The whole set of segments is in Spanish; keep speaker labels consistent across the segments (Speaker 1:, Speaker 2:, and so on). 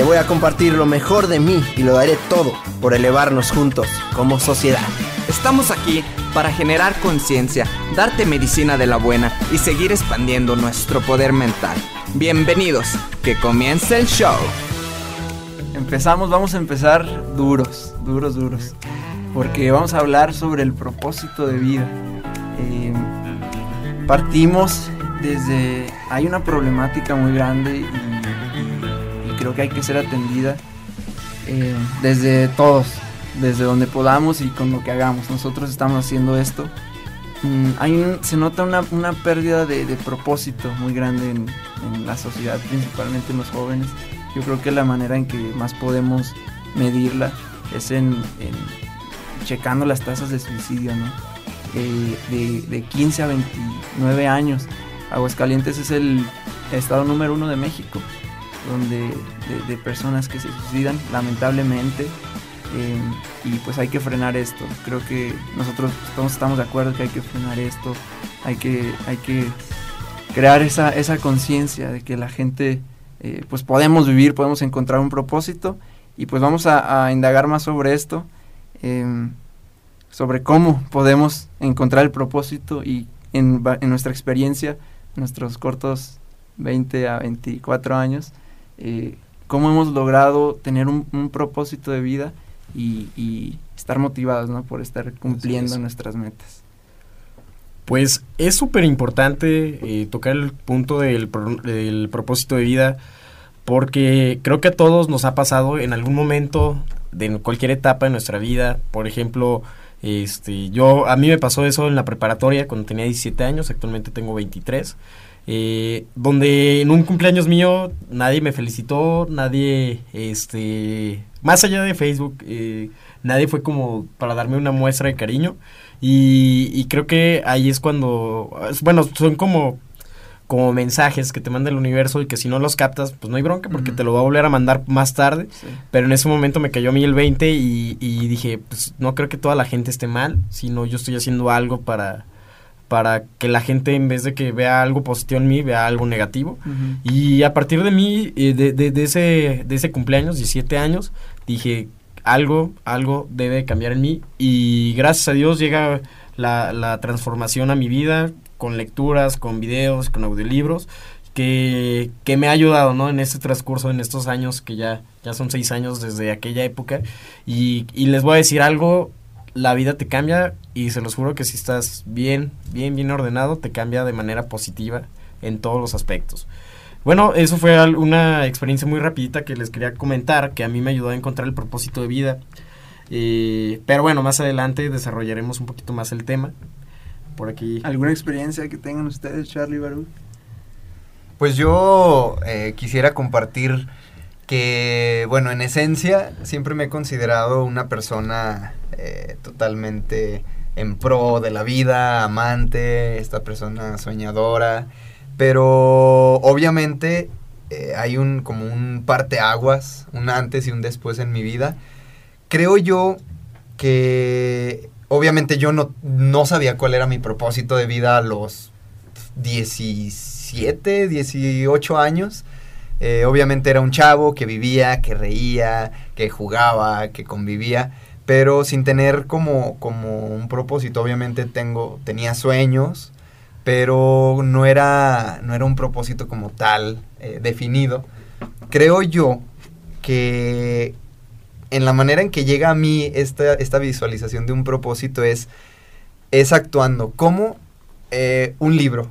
Speaker 1: Te voy a compartir lo mejor de mí y lo daré todo por elevarnos juntos como sociedad.
Speaker 2: Estamos aquí para generar conciencia, darte medicina de la buena y seguir expandiendo nuestro poder mental. Bienvenidos, que comience el show.
Speaker 3: Empezamos, vamos a empezar duros, duros, duros. Porque vamos a hablar sobre el propósito de vida. Eh, partimos desde... Hay una problemática muy grande y creo que hay que ser atendida eh, desde todos, desde donde podamos y con lo que hagamos. Nosotros estamos haciendo esto. Mm, hay se nota una, una pérdida de, de propósito muy grande en, en la sociedad, principalmente en los jóvenes. Yo creo que la manera en que más podemos medirla es en, checando las tasas de suicidio, ¿no? De, de 15 a 29 años. Aguascalientes es el estado número uno de México, donde de, personas que se suicidan, lamentablemente. eh, y pues hay que frenar esto. Creo que nosotros todos estamos de acuerdo que hay que frenar esto. Hay que, hay que crear esa, esa conciencia de que la gente eh, pues podemos vivir, podemos encontrar un propósito y pues vamos a, indagar más sobre esto, em, sobre cómo podemos encontrar el propósito y en, en nuestra experiencia, nuestros cortos 20 a 24 años, eh, cómo hemos logrado tener un, un propósito de vida y, y estar motivados ¿no? por estar cumpliendo
Speaker 4: es.
Speaker 3: nuestras metas.
Speaker 4: Pues es súper importante eh, tocar el punto del, pro- del propósito de vida porque creo que a todos nos ha pasado en algún momento de cualquier etapa de nuestra vida. Por ejemplo, este, yo a mí me pasó eso en la preparatoria cuando tenía 17 años, actualmente tengo 23. Eh, donde en un cumpleaños mío nadie me felicitó, nadie, este, más allá de Facebook, eh, nadie fue como para darme una muestra de cariño. Y, y creo que ahí es cuando, bueno, son como, como mensajes que te manda el universo y que si no los captas, pues no hay bronca porque te lo va a volver a mandar más tarde.
Speaker 3: Sí.
Speaker 4: Pero en ese momento me cayó a mí el 20 y, y dije, pues no creo que toda la gente esté mal, sino yo estoy haciendo algo para, para que la gente en vez de que vea algo positivo en mí, vea algo negativo. Y a partir de mí, eh, de, de- de ese, de ese cumpleaños, 17 años, dije, algo, algo debe cambiar en mí. Y gracias a Dios llega la, la transformación a mi vida, con lecturas, con videos, con audiolibros, que, que me ha ayudado, ¿no? En este transcurso, en estos años, que ya, ya son seis años desde aquella época. Y, y les voy a decir algo, la vida te cambia y se los juro que si estás bien, bien, bien ordenado, te cambia de manera positiva en todos los aspectos. Bueno, eso fue una experiencia muy rapidita que les quería comentar, que a mí me ayudó a encontrar el propósito de vida. Eh, pero bueno, más adelante desarrollaremos un poquito más el tema. Por aquí.
Speaker 3: ¿Alguna experiencia que tengan ustedes, Charlie Baruch?
Speaker 5: Pues yo eh, quisiera compartir que, bueno, en esencia siempre me he considerado una persona eh, totalmente en pro de la vida, amante, esta persona soñadora, pero obviamente eh, hay un como un parteaguas, un antes y un después en mi vida. Creo yo que obviamente yo no, no sabía cuál era mi propósito de vida a los 17 17, 18 años. Eh, obviamente era un chavo que vivía, que reía, que jugaba, que convivía, pero sin tener como, como un propósito. Obviamente tengo, tenía sueños, pero no era, no era un propósito como tal eh, definido. Creo yo que en la manera en que llega a mí esta, esta visualización de un propósito es, es actuando como eh, un libro.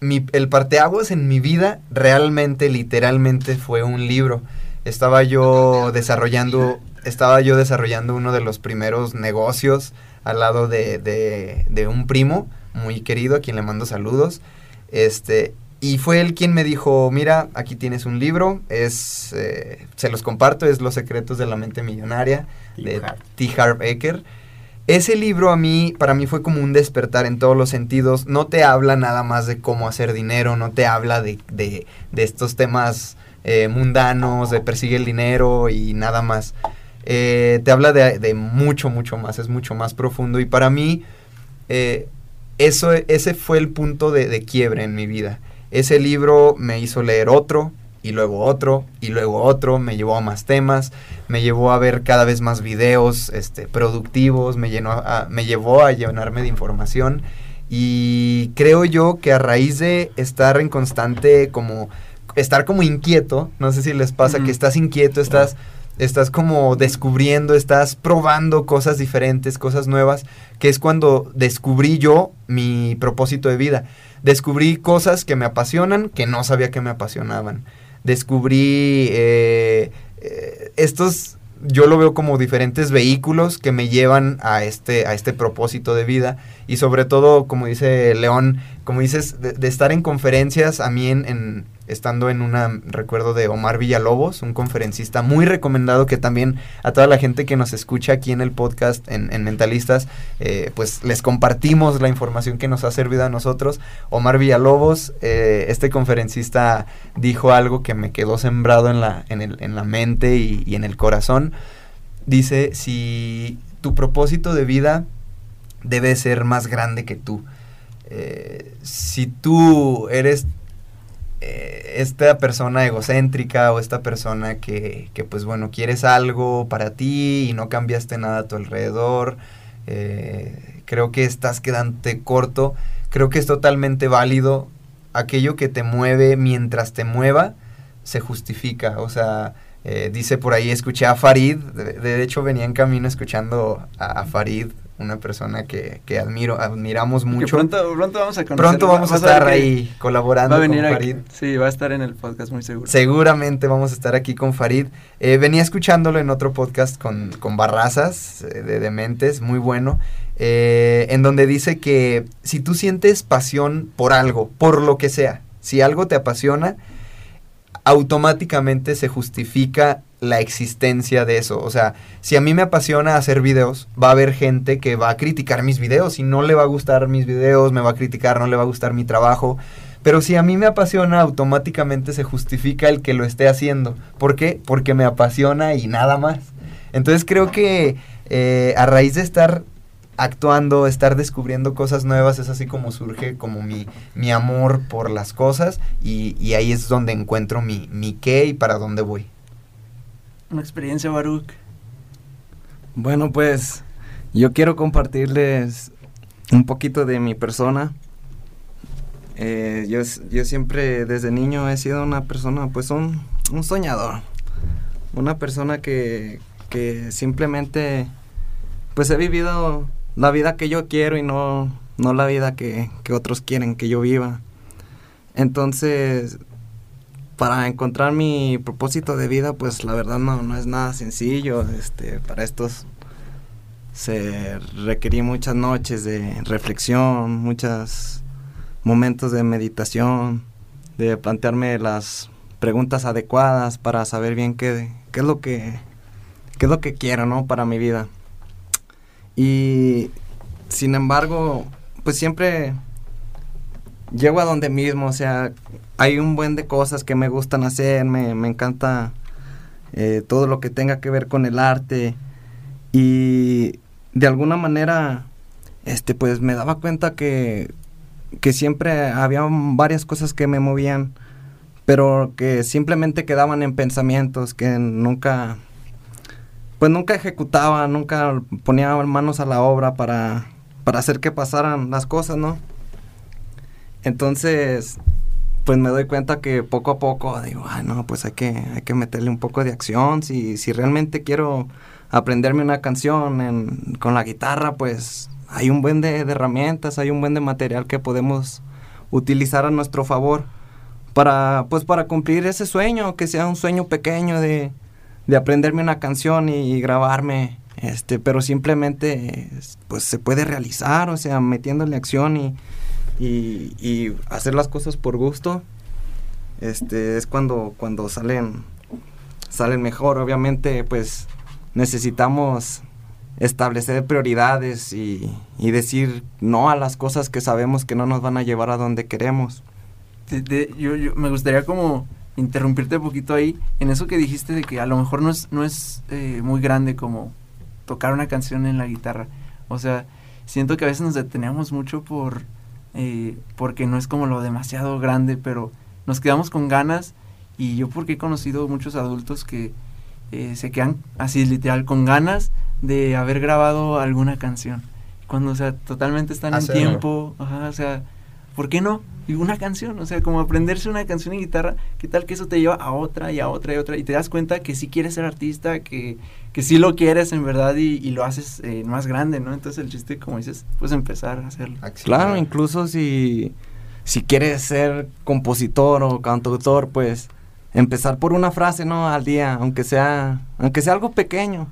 Speaker 5: Mi, el parteaguas en mi vida realmente, literalmente fue un libro. Estaba yo desarrollando, estaba yo desarrollando uno de los primeros negocios al lado de, de, de un primo muy querido a quien le mando saludos. Este, y fue él quien me dijo, mira, aquí tienes un libro, es, eh, se los comparto, es Los secretos de la mente millonaria de T. Harv Eker. Ese libro a mí, para mí fue como un despertar en todos los sentidos. No te habla nada más de cómo hacer dinero, no te habla de, de, de estos temas eh, mundanos, de persigue el dinero y nada más. Eh, te habla de, de, mucho, mucho más, es mucho más profundo. Y para mí, eso, ese fue el punto de, de quiebre en mi vida ese libro me hizo leer otro, y luego otro, y luego otro, me llevó a más temas, me llevó a ver cada vez más videos este, productivos, me, llenó a, me llevó a llenarme de información y creo yo que a raíz de estar en constante como, estar como inquieto, no sé si les pasa uh -huh. que estás inquieto, estás, estás como descubriendo, estás probando cosas diferentes, cosas nuevas, que es cuando descubrí yo mi propósito de vida descubrí cosas que me apasionan que no sabía que me apasionaban. Descubrí eh, eh, estos, yo lo veo como diferentes vehículos que me llevan a este, a este propósito de vida y sobre todo, como dice León, como dices, de, estar en conferencias, a mí en estando en una, recuerdo de Omar Villalobos, un conferencista muy recomendado que también a toda la gente que nos escucha aquí en el podcast, en, en Mentalistas, eh, pues les compartimos la información que nos ha servido a nosotros. Omar Villalobos, eh, este conferencista dijo algo que me quedó sembrado en la, en el, en la mente y, y en el corazón. Dice, si tu propósito de vida debe ser más grande que tú. Eh, si tú eres eh, esta persona egocéntrica o esta persona que, que, pues bueno, quieres algo para ti y no cambiaste nada a tu alrededor, eh, creo que estás quedante corto, creo que es totalmente válido, aquello que te mueve mientras te mueva, se justifica, o sea, eh, dice por ahí, escuché a Farid, de, de, hecho venía en camino escuchando a, a Farid una persona que, que admiro, admiramos mucho.
Speaker 3: Pronto, pronto, vamos a conocer.
Speaker 5: Pronto vamos a estar ahí colaborando
Speaker 3: va a venir
Speaker 5: con Farid.
Speaker 3: Aquí. Sí, va a estar en el podcast muy seguro.
Speaker 5: Seguramente vamos a estar aquí con Farid. Eh, venía escuchándolo en otro podcast con, con Barrazas eh, de Dementes, muy bueno. Eh, en donde dice que si tú sientes pasión por algo, por lo que sea, si algo te apasiona, automáticamente se justifica la existencia de eso. O sea, si a mí me apasiona hacer videos, va a haber gente que va a criticar mis videos y no le va a gustar mis videos, me va a criticar, no le va a gustar mi trabajo. Pero si a mí me apasiona, automáticamente se justifica el que lo esté haciendo. ¿Por qué? Porque me apasiona y nada más. Entonces creo que eh, a raíz de estar actuando, estar descubriendo cosas nuevas, es así como surge como mi, mi amor por las cosas y, y ahí es donde encuentro mi, mi qué y para dónde voy.
Speaker 3: Una experiencia, Baruch.
Speaker 2: Bueno, pues yo quiero compartirles un poquito de mi persona. Eh, yo, yo siempre desde niño he sido una persona, pues un, un soñador. Una persona que, que simplemente, pues he vivido la vida que yo quiero y no, no la vida que, que otros quieren que yo viva. Entonces, para encontrar mi propósito de vida, pues la verdad no, no es nada sencillo. Este, para estos se requerí muchas noches de reflexión, muchos momentos de meditación, de plantearme las preguntas adecuadas para saber bien qué, qué es lo que qué es lo que quiero, ¿no? Para mi vida. Y sin embargo, pues siempre llego a donde mismo, o sea, hay un buen de cosas que me gustan hacer, me, me encanta eh, todo lo que tenga que ver con el arte. Y de alguna manera, este, pues me daba cuenta que que siempre había varias cosas que me movían, pero que simplemente quedaban en pensamientos, que nunca, pues nunca ejecutaba, nunca ponía manos a la obra para, para hacer que pasaran las cosas, ¿no? Entonces, pues me doy cuenta que poco a poco digo, ay no, pues hay que, hay que meterle un poco de acción, si, si realmente quiero aprenderme una canción con la guitarra, pues hay un buen de, herramientas, hay un buen de material que podemos utilizar a nuestro favor para, pues para cumplir ese sueño, que sea un sueño pequeño de, de aprenderme una canción y, grabarme, este, pero simplemente, pues se puede realizar, o sea, metiéndole acción y, y, y hacer las cosas por gusto, este, es cuando, cuando salen, salen mejor, obviamente, pues necesitamos establecer prioridades y, decir no a las cosas que sabemos que no nos van a llevar a donde queremos.
Speaker 3: yo, me gustaría como interrumpirte un poquito ahí en eso que dijiste de que a lo mejor no es, no es eh, muy grande como tocar una canción en la guitarra. O sea, siento que a veces nos detenemos mucho por eh, porque no es como lo demasiado grande, pero nos quedamos con ganas y yo porque he conocido muchos adultos que eh, se quedan así literal con ganas de haber grabado alguna canción. Cuando, o sea, totalmente están en tiempo, o sea, ¿por qué no? Y una canción, o sea, como aprenderse una canción en guitarra, ¿qué tal que eso te lleva a otra y a otra y a otra? Y te das cuenta que sí quieres ser artista, que, que sí lo quieres en verdad y, lo haces eh, más grande, ¿no? Entonces el chiste, como dices, pues empezar a hacerlo.
Speaker 2: Claro, incluso si, si quieres ser compositor o cantautor, pues empezar por una frase, ¿no? Al día, aunque sea, aunque sea algo pequeño,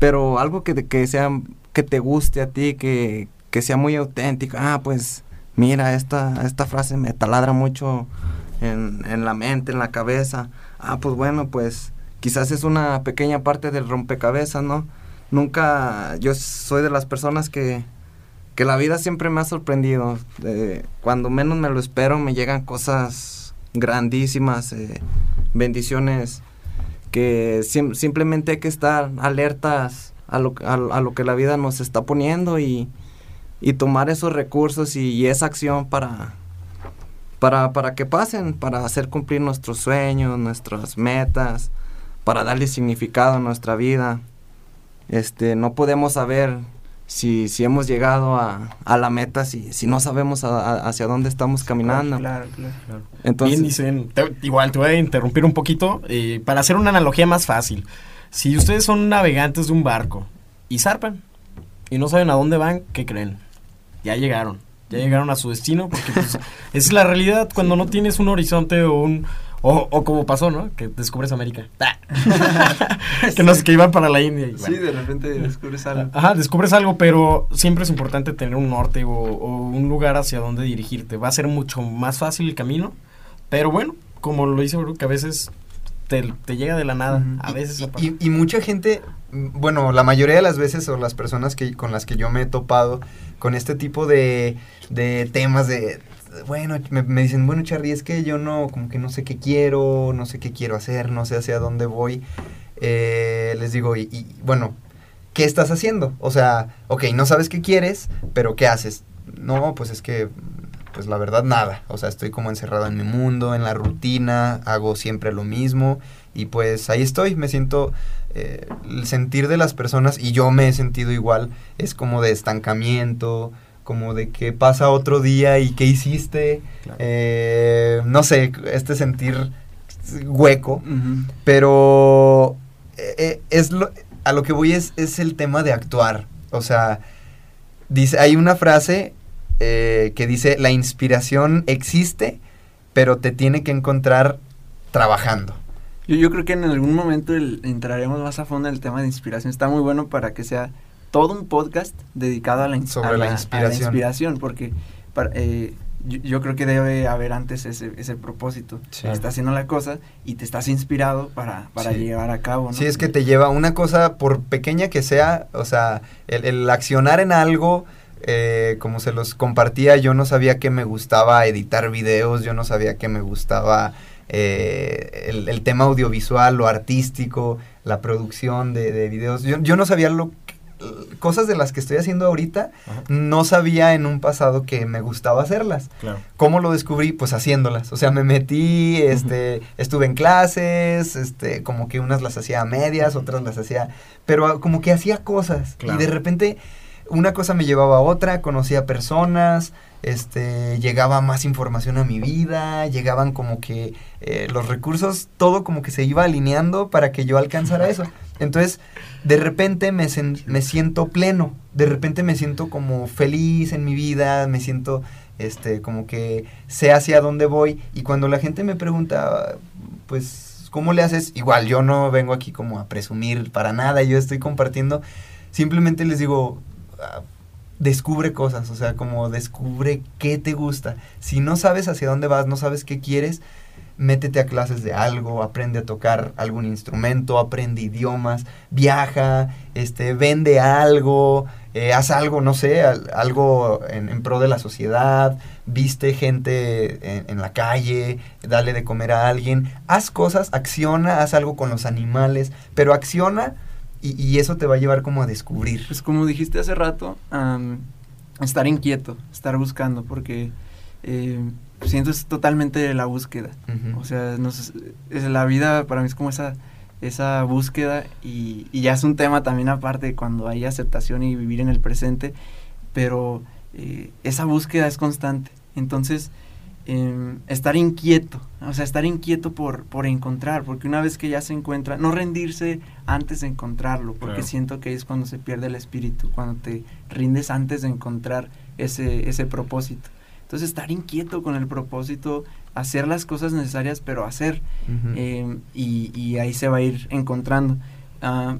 Speaker 2: pero algo que, que sea, que te guste a ti, que, que sea muy auténtico. Ah, pues mira, esta, esta frase me taladra mucho en, en la mente, en la cabeza. Ah, pues bueno, pues quizás es una pequeña parte del rompecabezas, ¿no? Nunca, yo soy de las personas que, que la vida siempre me ha sorprendido. cuando menos me lo espero me llegan cosas grandísimas, eh, bendiciones que simplemente hay que estar alertas a lo, a, lo, que la vida nos está poniendo y, y tomar esos recursos y, esa acción para, para, para que pasen, para hacer cumplir nuestros sueños, nuestras metas, para darle significado a nuestra vida. Este, no podemos saber si, si hemos llegado a, a la meta, si, si no sabemos hacia dónde estamos caminando.
Speaker 4: Claro, claro, Entonces, Bien, dicen, igual te voy a interrumpir un poquito eh, para hacer una analogía más fácil. Si ustedes son navegantes de un barco y zarpan y no saben a dónde van, ¿qué creen? Ya llegaron. Ya llegaron a su destino porque pues, es la realidad cuando no tienes un horizonte o un, o, o como pasó, ¿no? Que descubres América. que no sé, que iban para la India.
Speaker 3: sí, de repente descubres algo.
Speaker 4: Ajá, descubres algo, pero siempre es importante tener un norte o, un lugar hacia donde dirigirte. Va a ser mucho más fácil el camino, pero bueno, como lo dice que a veces te, te, llega de la nada. A veces.
Speaker 5: Y, y, mucha gente, bueno, la mayoría de las veces o las personas que con las que yo me he topado con este tipo de, de temas de bueno, me, dicen, bueno, Charlie, es que yo no, como que no sé qué quiero, no sé qué quiero hacer, no sé hacia dónde voy. Eh, les digo, y, bueno, ¿qué estás haciendo? O sea, ok, no sabes qué quieres, pero ¿qué haces? No, pues es que, pues la verdad, nada. O sea, estoy como encerrado en mi mundo, en la rutina, hago siempre lo mismo. Y pues ahí estoy, me siento, eh, el sentir de las personas, y yo me he sentido igual, es como de estancamiento, como de que pasa otro día y qué hiciste, eh, no sé, este sentir hueco, pero eh, eh, es lo, a lo que voy es, es el tema de actuar, o sea, dice, hay una frase que dice, la inspiración existe, pero te tiene que encontrar trabajando.
Speaker 3: Yo, yo creo que en algún momento entraremos más a fondo en el tema de inspiración. Está muy bueno para que sea todo un podcast dedicado a la, inspiración. porque eh, yo, creo que debe haber antes ese, ese propósito. Estás haciendo la cosa y te estás inspirado para, para llevar a cabo. ¿no?
Speaker 5: Sí, es que te lleva una cosa, por pequeña que sea, o sea, el, accionar en algo, eh, como se los compartía, yo no sabía que me gustaba editar videos, yo no sabía que me gustaba eh, el, el, tema audiovisual, lo artístico, la producción de, de videos. Yo, yo no sabía lo cosas de las que estoy haciendo ahorita, no sabía en un pasado que me gustaba hacerlas.
Speaker 4: Claro.
Speaker 5: ¿Cómo lo descubrí? Pues haciéndolas. O sea, me metí, este, estuve en clases, este, como que unas las hacía a medias, otras las hacía, pero ah, como que hacía cosas.
Speaker 4: Claro.
Speaker 5: Y de repente una cosa me llevaba a otra, conocía personas, este, llegaba más información a mi vida, llegaban como que eh, los recursos, todo como que se iba alineando para que yo alcanzara eso. Entonces, de repente me, me siento pleno, de repente me siento como feliz en mi vida, me siento este como que sé hacia dónde voy. Y cuando la gente me pregunta pues cómo le haces igual yo no vengo aquí como a presumir para nada yo estoy compartiendo. Simplemente les digo descubre cosas o sea como descubre qué te gusta. Si no sabes hacia dónde vas no sabes qué quieres métete a clases de algo, aprende a tocar algún instrumento, aprende idiomas, viaja, este, vende algo, eh, haz algo, no sé, al- algo en, pro de la sociedad, viste gente en, en la calle, dale de comer a alguien, haz cosas, acciona, haz algo con los animales, pero acciona y, y eso te va a llevar como a descubrir.
Speaker 3: Pues como dijiste hace rato, am, estar inquieto, estar buscando, porque eh, siento es totalmente la búsqueda. O sea, nos- es, la vida para mí es como esa, esa búsqueda y, y ya es un tema también aparte cuando hay aceptación y vivir en el presente, pero eh, esa búsqueda es constante. Entonces, em, estar inquieto, o sea, estar inquieto por, por encontrar, porque una vez que ya se encuentra, no rendirse antes de encontrarlo, porque
Speaker 4: Claro.
Speaker 3: siento que es cuando se pierde el espíritu, cuando te rindes antes de encontrar ese, ese propósito. Entonces, estar inquieto con el propósito, hacer las cosas necesarias, pero hacer,
Speaker 5: Ujú.
Speaker 3: eh, y, y ahí se va a ir encontrando. Ah,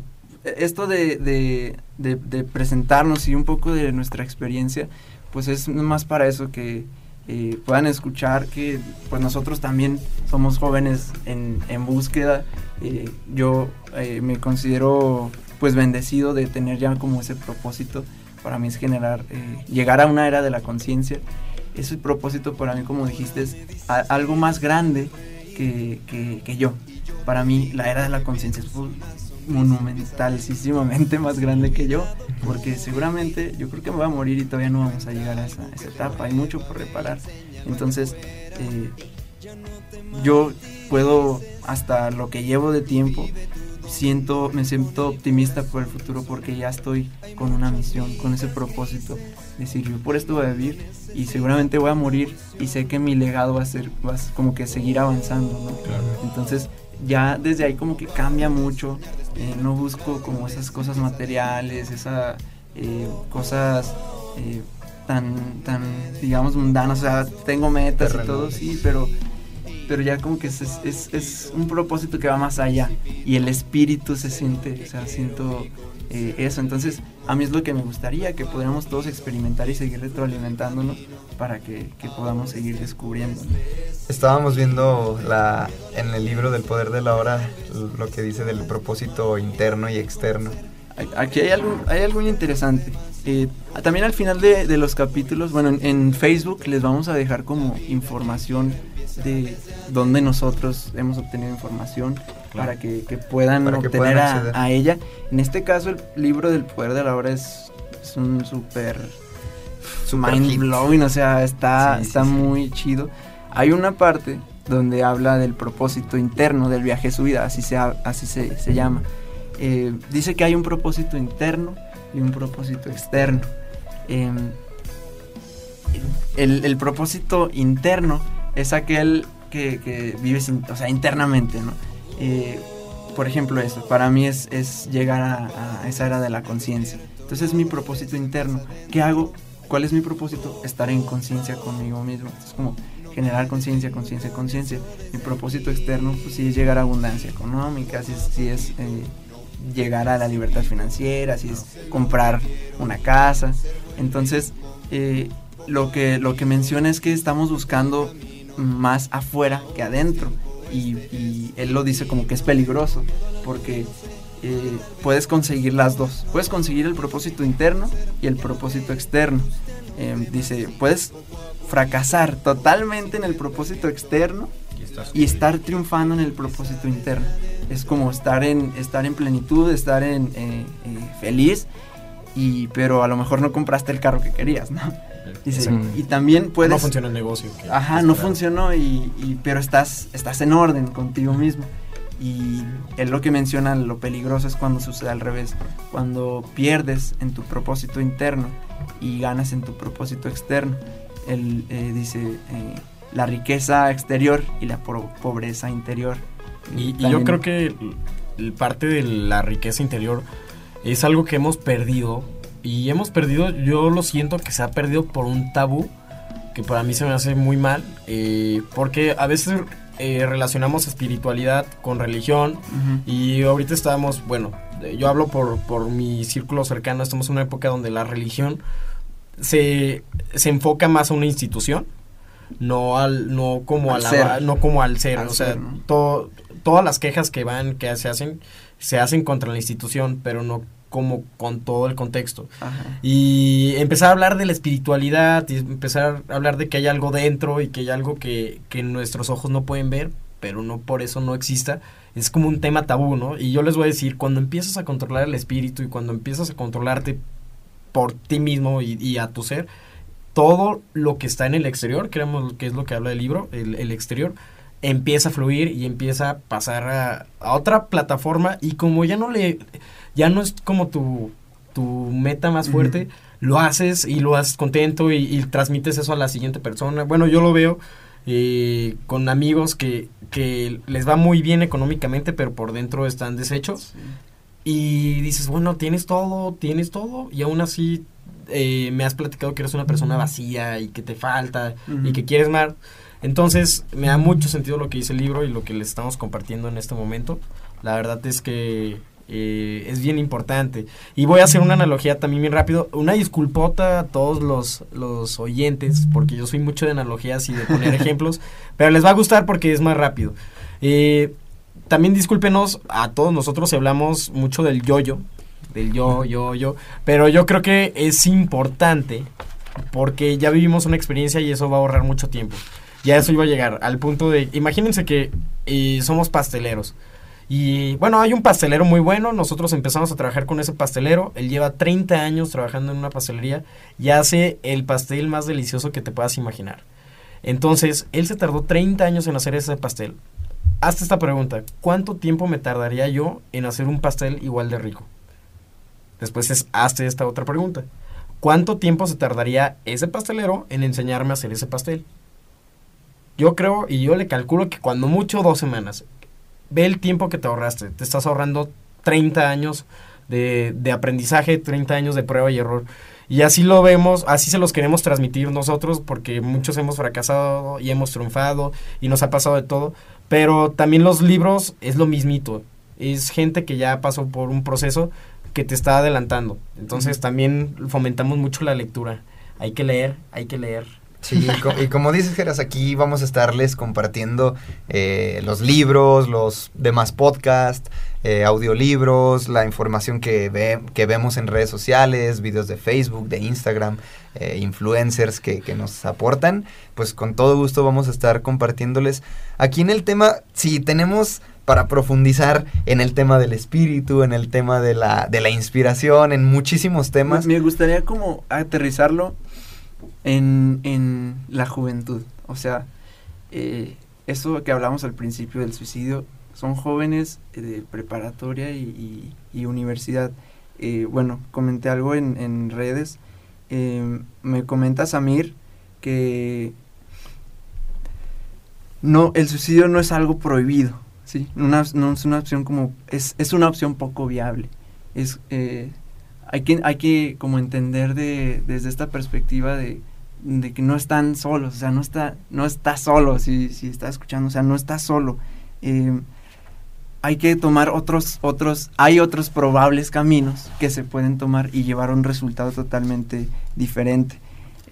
Speaker 3: esto de, de, de- de presentarnos y un poco de nuestra experiencia, pues es más para eso que eh, puedan escuchar que pues nosotros también somos jóvenes en, en búsqueda. Eh, yo eh, me considero pues bendecido de tener ya como ese propósito. Para mí es generar, eh, llegar a una era de la conciencia. Ese propósito para mí, como dijiste, es algo más grande que, que- que yo. Para mí la era de la conciencia es monumentalísimamente más grande que yo, porque seguramente yo creo que me voy a morir y todavía no vamos a llegar a esa, a esa etapa, hay mucho por reparar. Entonces, eh, yo puedo, hasta lo que llevo de tiempo, siento, me siento optimista por el futuro porque ya estoy con una misión, con ese propósito, de decir, yo por esto voy a vivir y seguramente voy a morir y sé que mi legado va a ser, va a como que seguir avanzando, ¿no? Entonces, ya desde ahí como que cambia mucho, eh, no busco como esas cosas materiales, esas cosas eh, tan, tan, digamos, mundanas, o sea, tengo metas y todo, sí, pero pero ya como que es, es, es un propósito que va más allá y el espíritu se siente, o sea, siento eh, eso. Entonces, a mí es lo que me gustaría, que pudiéramos todos experimentar y seguir retroalimentándonos para que, que podamos seguir descubriendo.
Speaker 5: Estábamos viendo la, en el libro del poder de la hora lo que dice del propósito interno y externo.
Speaker 3: Aquí hay algo, hay algo muy interesante. Eh, también al final de, de los capítulos, bueno, en, en Facebook les vamos a dejar como información de dónde nosotros hemos obtenido información para que, que puedan
Speaker 5: Para que
Speaker 3: obtener
Speaker 5: puedan
Speaker 3: a- a, ella. En este caso, el libro del poder de la hora es, es un súper
Speaker 5: Super
Speaker 3: mind
Speaker 5: hit.
Speaker 3: blowing, o sea, está,
Speaker 5: Sí, sí,
Speaker 3: está
Speaker 5: sí.
Speaker 3: muy chido. Hay una parte donde habla del propósito interno del viaje de su vida, así se, así se, se llama. Eh, dice que hay un propósito interno y un propósito externo. Em, el, el propósito interno es aquel que, que vives in- o sea, internamente, ¿no? Eh, por ejemplo, eso, para mí es, es llegar a, a esa era de la conciencia. Entonces es mi propósito interno. ¿Qué hago? ¿Cuál es mi propósito? Estar en conciencia conmigo mismo. Es como generar conciencia, conciencia, conciencia. Mi propósito externo, pues sí es llegar a abundancia económica, es, sí es eh, llegar a la libertad financiera, si es comprar una casa. Entonces, eh, lo, que, lo que menciona es que estamos buscando más afuera que adentro. Y él lo dice como que es peligroso, porque eh, puedes conseguir las dos. Puedes conseguir el propósito interno y el propósito externo. Eh, dice, puedes fracasar totalmente en el propósito externo y estar triunfando en el propósito interno. Es como estar en, estar en plenitud, estar en, eh, eh, feliz y, pero a lo mejor no compraste el carro que querías, ¿no? Dice, y también puedes...
Speaker 4: No funciona el negocio. que
Speaker 3: Ajá, no funcionó, y, y- pero estás, estás en orden contigo mismo. Y él lo que menciona, lo peligroso es cuando sucede al revés, cuando pierdes en tu propósito interno y ganas en tu propósito externo. Él eh, dice eh, la riqueza exterior y la po- pobreza interior.
Speaker 4: Y, y yo creo que parte de la riqueza interior es algo que hemos perdido. Y hemos perdido, yo lo siento que se ha perdido por un tabú que para mí se me hace muy mal. eh, porque a veces eh, relacionamos espiritualidad con religión. Y ahorita estamos, bueno, eh, yo hablo por, por mi círculo cercano, estamos en una época donde la religión se, se enfoca más a una institución, no al, no como
Speaker 3: Al
Speaker 4: a la,
Speaker 3: ser.
Speaker 4: no como al ser,
Speaker 3: Al
Speaker 4: o sea,
Speaker 3: ser, ¿no?
Speaker 4: to- todas las quejas que van, que se hacen, se hacen contra la institución, pero no como con todo el contexto.
Speaker 3: Ajá.
Speaker 4: Y empezar a hablar de la espiritualidad y empezar a hablar de que hay algo dentro y que hay algo que, que nuestros ojos no pueden ver, pero no por eso no exista. Es como un tema tabú, ¿no? Y yo les voy a decir, cuando empiezas a controlar el espíritu y cuando empiezas a controlarte por ti mismo y, y a tu ser, todo lo que está en el exterior, creemos que es lo que habla el libro, el, el exterior, empieza a fluir y empieza a pasar a, a otra plataforma y como ya no le, ya no es como tu, tu meta más fuerte, lo haces y lo haces contento y, y transmites eso a la siguiente persona. Bueno, yo lo veo eh, con amigos que, que les va muy bien económicamente, pero por dentro están deshechos. Y dices, bueno, tienes todo, tienes todo, y aún así eh, me has platicado que eres una persona vacía y que te falta y que quieres más. Entonces, me da mucho sentido lo que dice el libro y lo que les estamos compartiendo en este momento. La verdad es que eh, es bien importante. Y voy a hacer una analogía también bien rápido. Una disculpota a todos los, los oyentes, porque yo soy mucho de analogías y de poner ejemplos, pero les va a gustar porque es más rápido. Eh, también discúlpenos a todos nosotros si hablamos mucho del yo-yo, del yo, yo, yo, pero yo creo que es importante porque ya vivimos una experiencia y eso va a ahorrar mucho tiempo. Ya eso iba a llegar al punto de, imagínense que eh, somos pasteleros. Y bueno, hay un pastelero muy bueno, nosotros empezamos a trabajar con ese pastelero, él lleva 30 años trabajando en una pastelería y hace el pastel más delicioso que te puedas imaginar. Entonces, él se tardó 30 años en hacer ese pastel. Hazte esta pregunta, ¿cuánto tiempo me tardaría yo en hacer un pastel igual de rico? Después es, hazte esta otra pregunta. ¿Cuánto tiempo se tardaría ese pastelero en enseñarme a hacer ese pastel? Yo creo y yo le calculo que cuando mucho dos semanas. Ve el tiempo que te ahorraste. Te estás ahorrando 30 años de, de aprendizaje, 30 años de prueba y error. Y así lo vemos, así se los queremos transmitir nosotros porque muchos hemos fracasado y hemos triunfado y nos ha pasado de todo. Pero también los libros es lo mismito. Es gente que ya pasó por un proceso que te está adelantando. Entonces también fomentamos mucho la lectura. Hay que leer, hay que leer.
Speaker 5: Sí, y co- y como dices, Geras, aquí vamos a estarles compartiendo eh, los libros, los demás podcasts, eh, audiolibros, la información que, ve- que vemos en redes sociales, videos de Facebook, de Instagram, eh, influencers que, que nos aportan. Pues con todo gusto vamos a estar compartiéndoles. Aquí en el tema, si tenemos para profundizar en el tema del espíritu, en el tema de la, de la inspiración, en muchísimos temas.
Speaker 3: Me, gustaría como aterrizarlo en, en la juventud. O sea, eh, eso que hablamos al principio del suicidio, son jóvenes eh, de preparatoria y, universidad. Eh, bueno, comenté algo en, en redes. eh, me comenta Samir que no, el suicidio no es algo prohibido, ¿sí? Una- no es una opción como, es, es una opción poco viable. Es, eh, hay que, hay que como entender de, desde esta perspectiva de, de que no están solos, o sea, no está, no está solo, si, si está escuchando, o sea, no está solo. Eh, hay que tomar otros, otros, hay otros probables caminos que se pueden tomar y llevar a un resultado totalmente diferente.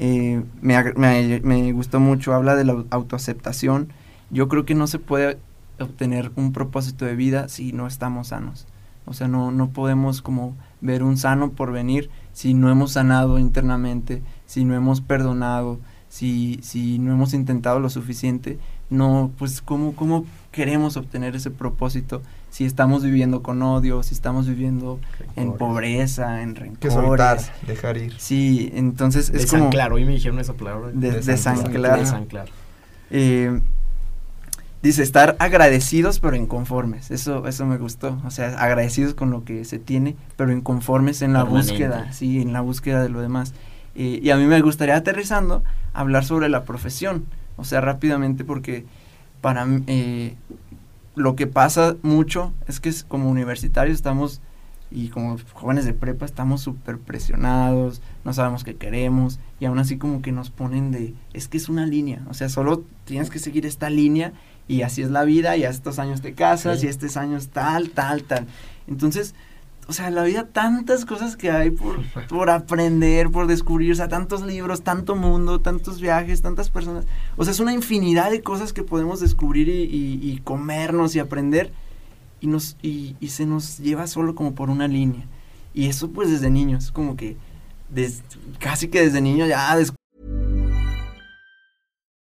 Speaker 3: Eh, me, me, gustó mucho, habla de la au- autoaceptación. Yo creo que no se puede obtener un propósito de vida si no estamos sanos. O sea, no, no podemos como ver un sano por venir si no hemos sanado internamente, si no hemos perdonado, si, si no hemos intentado lo suficiente no, pues, ¿cómo, cómo queremos obtener ese propósito si estamos viviendo con odio, si estamos viviendo en pobreza, en rencores?
Speaker 5: Que soltar, dejar ir.
Speaker 3: Sí, entonces es como...
Speaker 4: Desanclar, hoy me dijeron esa palabra.
Speaker 3: De- desanclar.
Speaker 4: Desanclar.
Speaker 3: Eh, dice, estar agradecidos pero inconformes. Eso, eso me gustó. O sea, agradecidos con lo que se tiene, pero inconformes en la
Speaker 4: Permanente.
Speaker 3: búsqueda. Sí, en la búsqueda de lo demás. Eh, y a mí me gustaría, aterrizando, hablar sobre la profesión. O sea, rápidamente, porque para eh, lo que pasa mucho es que como universitarios estamos, y como jóvenes de prepa, estamos súper presionados, no sabemos qué queremos, y aún así como que nos ponen de, es que es una línea, o sea, solo tienes que seguir esta línea, y así es la vida, y a estos años te casas,
Speaker 4: Sí.
Speaker 3: y a estos años tal, tal, tal. Entonces, o sea, la vida, tantas cosas que hay por, por aprender, por descubrir, o sea, tantos libros, tanto mundo, tantos viajes, tantas personas. O sea, es una infinidad de cosas que podemos descubrir y, y- y comernos y aprender. Y, nos, y, y se nos lleva solo como por una línea. Y eso pues desde niños, como que des- casi que desde niño ya des-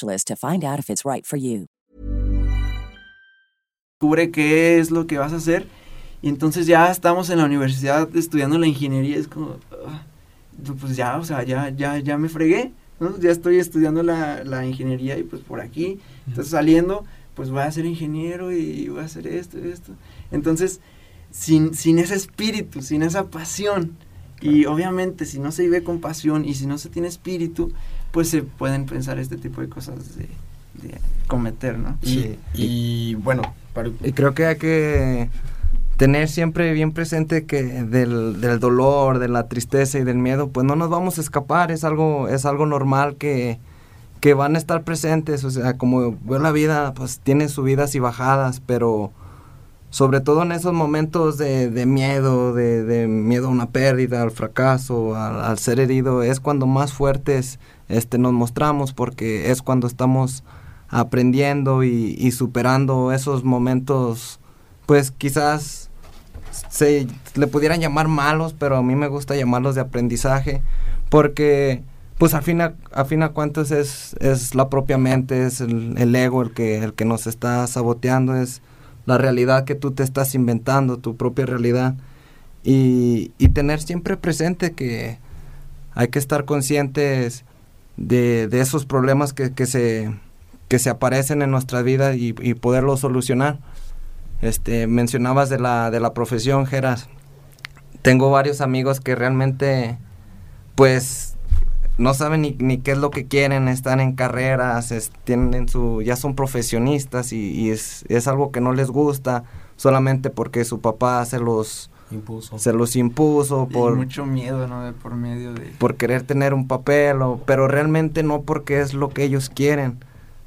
Speaker 6: to find out if it's right for you.
Speaker 3: descubre qué es lo que vas a hacer. Y entonces ya estamos en la universidad estudiando la ingeniería. Es como, ah, pues ya, o sea, ya, ya, ya me fregué. ¿no? Ya estoy estudiando la, la ingeniería y pues por aquí. Entonces saliendo, pues voy a ser ingeniero y voy a hacer esto y esto. Entonces, sin, sin ese espíritu, sin esa pasión. Y obviamente si no se vive con pasión y si no se tiene espíritu, pues se pueden pensar este tipo de cosas de, de cometer, ¿no?
Speaker 4: Y,
Speaker 5: Sí.
Speaker 4: y bueno, para,
Speaker 2: Y creo que hay que tener siempre bien presente que del, del dolor, de la tristeza y del miedo, pues no nos vamos a escapar, es algo, es algo normal que, que van a estar presentes, o sea, como veo la vida, pues tiene subidas y bajadas, pero sobre todo en esos momentos de, de miedo, de, de miedo a una pérdida, al fracaso, al, al ser herido, es cuando más fuertes este, nos mostramos, porque es cuando estamos aprendiendo y, superando esos momentos, pues quizás se le pudieran llamar malos, pero a mí me gusta llamarlos de aprendizaje, porque pues a fin a, a fin a cuentas es, es la propia mente, es el, el ego el que, el que nos está saboteando, es la realidad que tú te estás inventando, tu propia realidad, y, y tener siempre presente que hay que estar conscientes de, de esos problemas que, que se que se aparecen en nuestra vida y, poderlos solucionar. Este, mencionabas de la, de la profesión, Geras. Tengo varios amigos que realmente, pues, no saben ni, ni qué es lo que quieren, están en carreras, es- tienen su, ya son profesionistas y, y es, es algo que no les gusta solamente porque su papá se los,
Speaker 4: impuso.
Speaker 2: se los impuso
Speaker 3: Y
Speaker 2: por,
Speaker 3: mucho miedo, ¿no? De por medio de...
Speaker 2: por querer tener un papel, o, pero realmente no porque es lo que ellos quieren,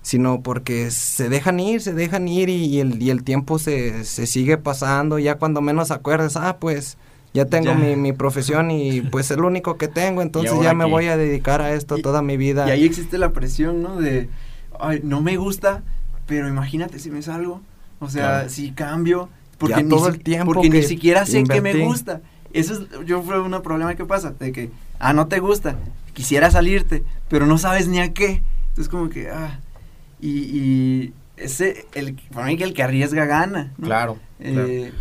Speaker 2: sino porque se dejan ir, se dejan ir y, y el, y el tiempo se, se sigue pasando, ya cuando menos acuerdas, ah, pues ya tengo
Speaker 3: Ya.
Speaker 2: Mi, mi profesión y pues es lo único que tengo, entonces ya me
Speaker 4: qué?
Speaker 2: voy a dedicar a esto
Speaker 3: Y-
Speaker 2: toda mi vida.
Speaker 3: Y ahí existe la presión, ¿no? De, ay, no me gusta, pero imagínate si me salgo. O sea,
Speaker 2: Claro.
Speaker 3: si cambio. Porque, ni,
Speaker 2: todo
Speaker 3: si-
Speaker 2: el tiempo
Speaker 3: porque ni siquiera sé que me
Speaker 2: invertí.
Speaker 3: gusta. Eso es, yo fue un problema que pasa, de que, ah, no te gusta, quisiera salirte, pero no sabes ni a qué. Entonces como que, ah, y, y ese, el, para mí que el que arriesga gana. ¿no?
Speaker 4: Claro.
Speaker 3: Eh,